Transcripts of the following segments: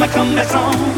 I sing my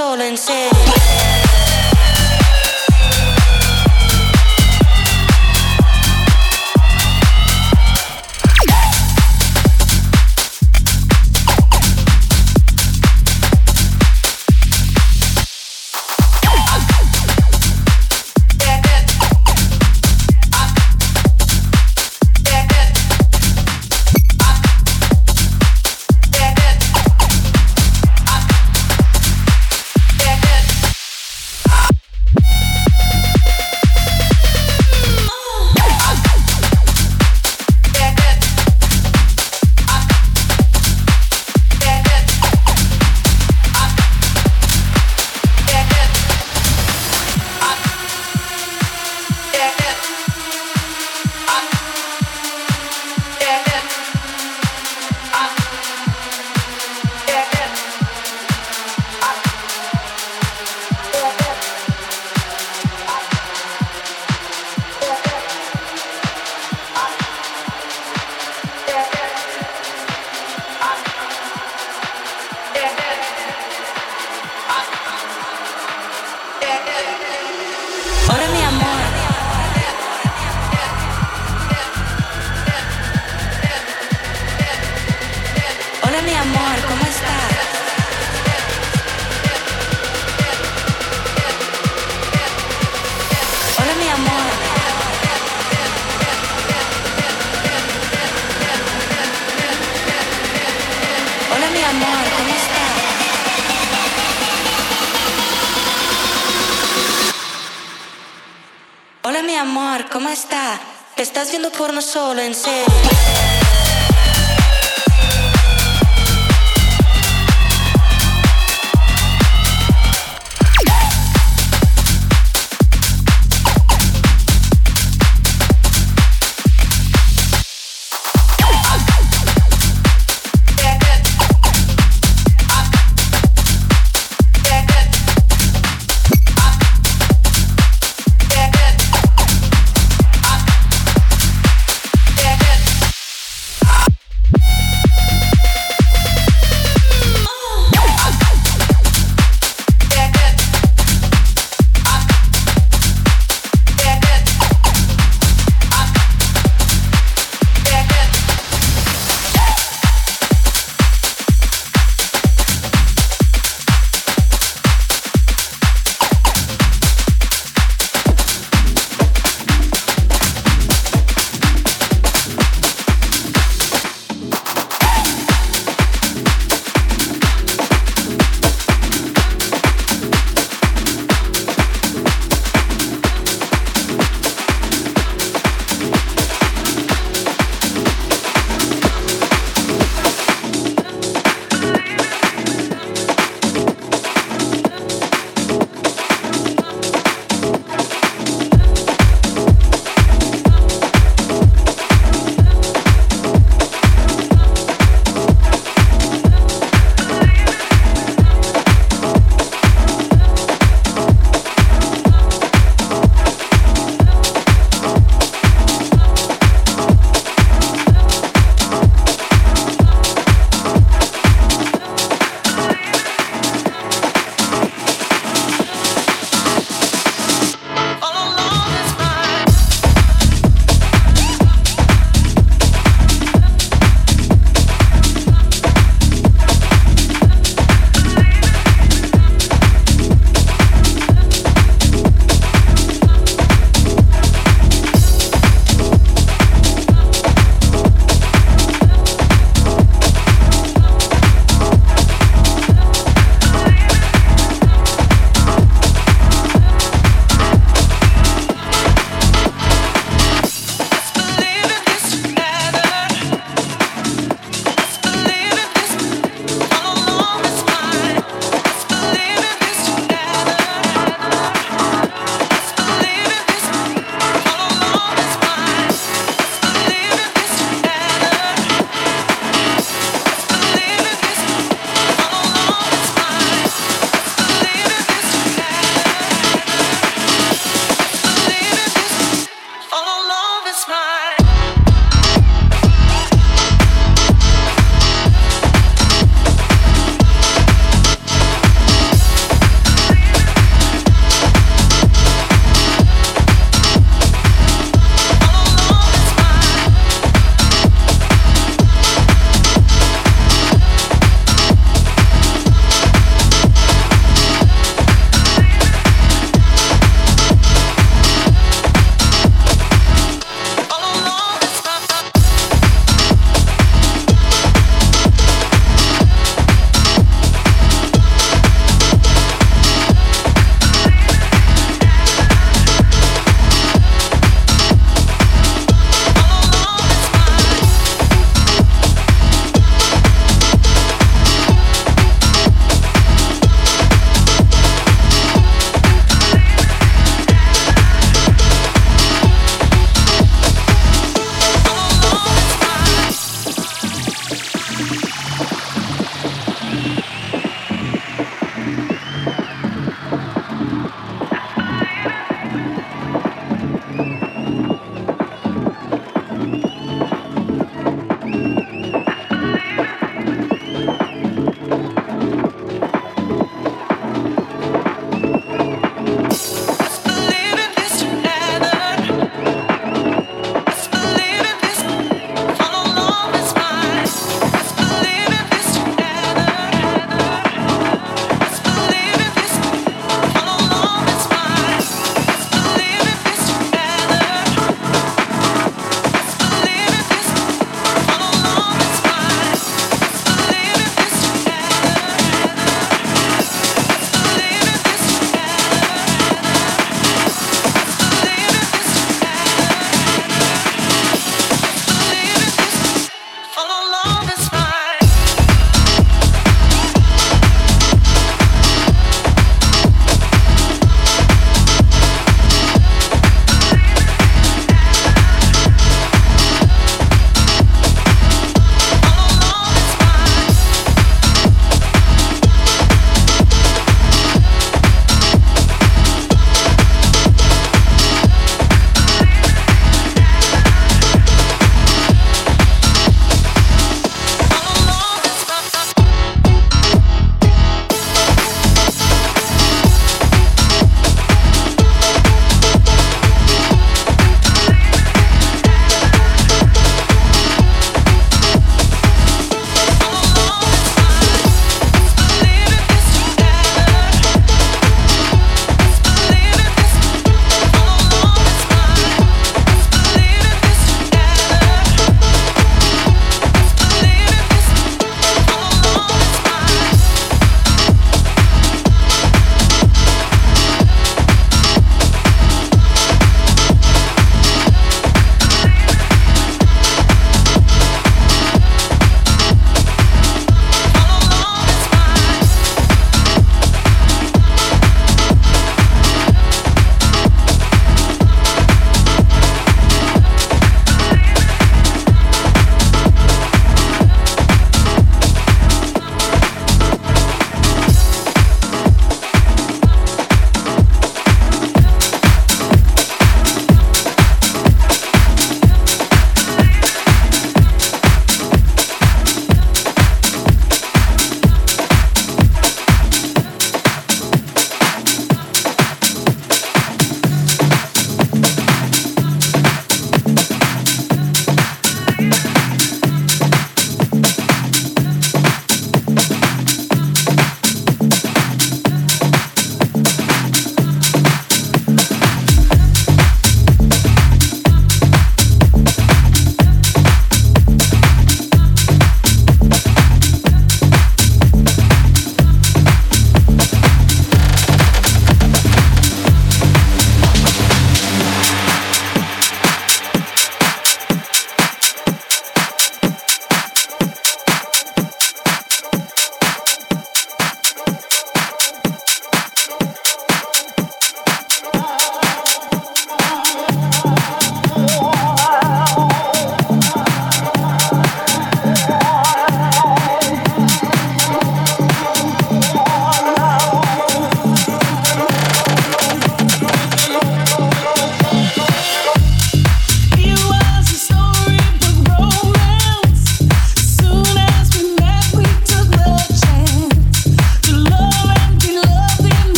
en serio. porno solo in serie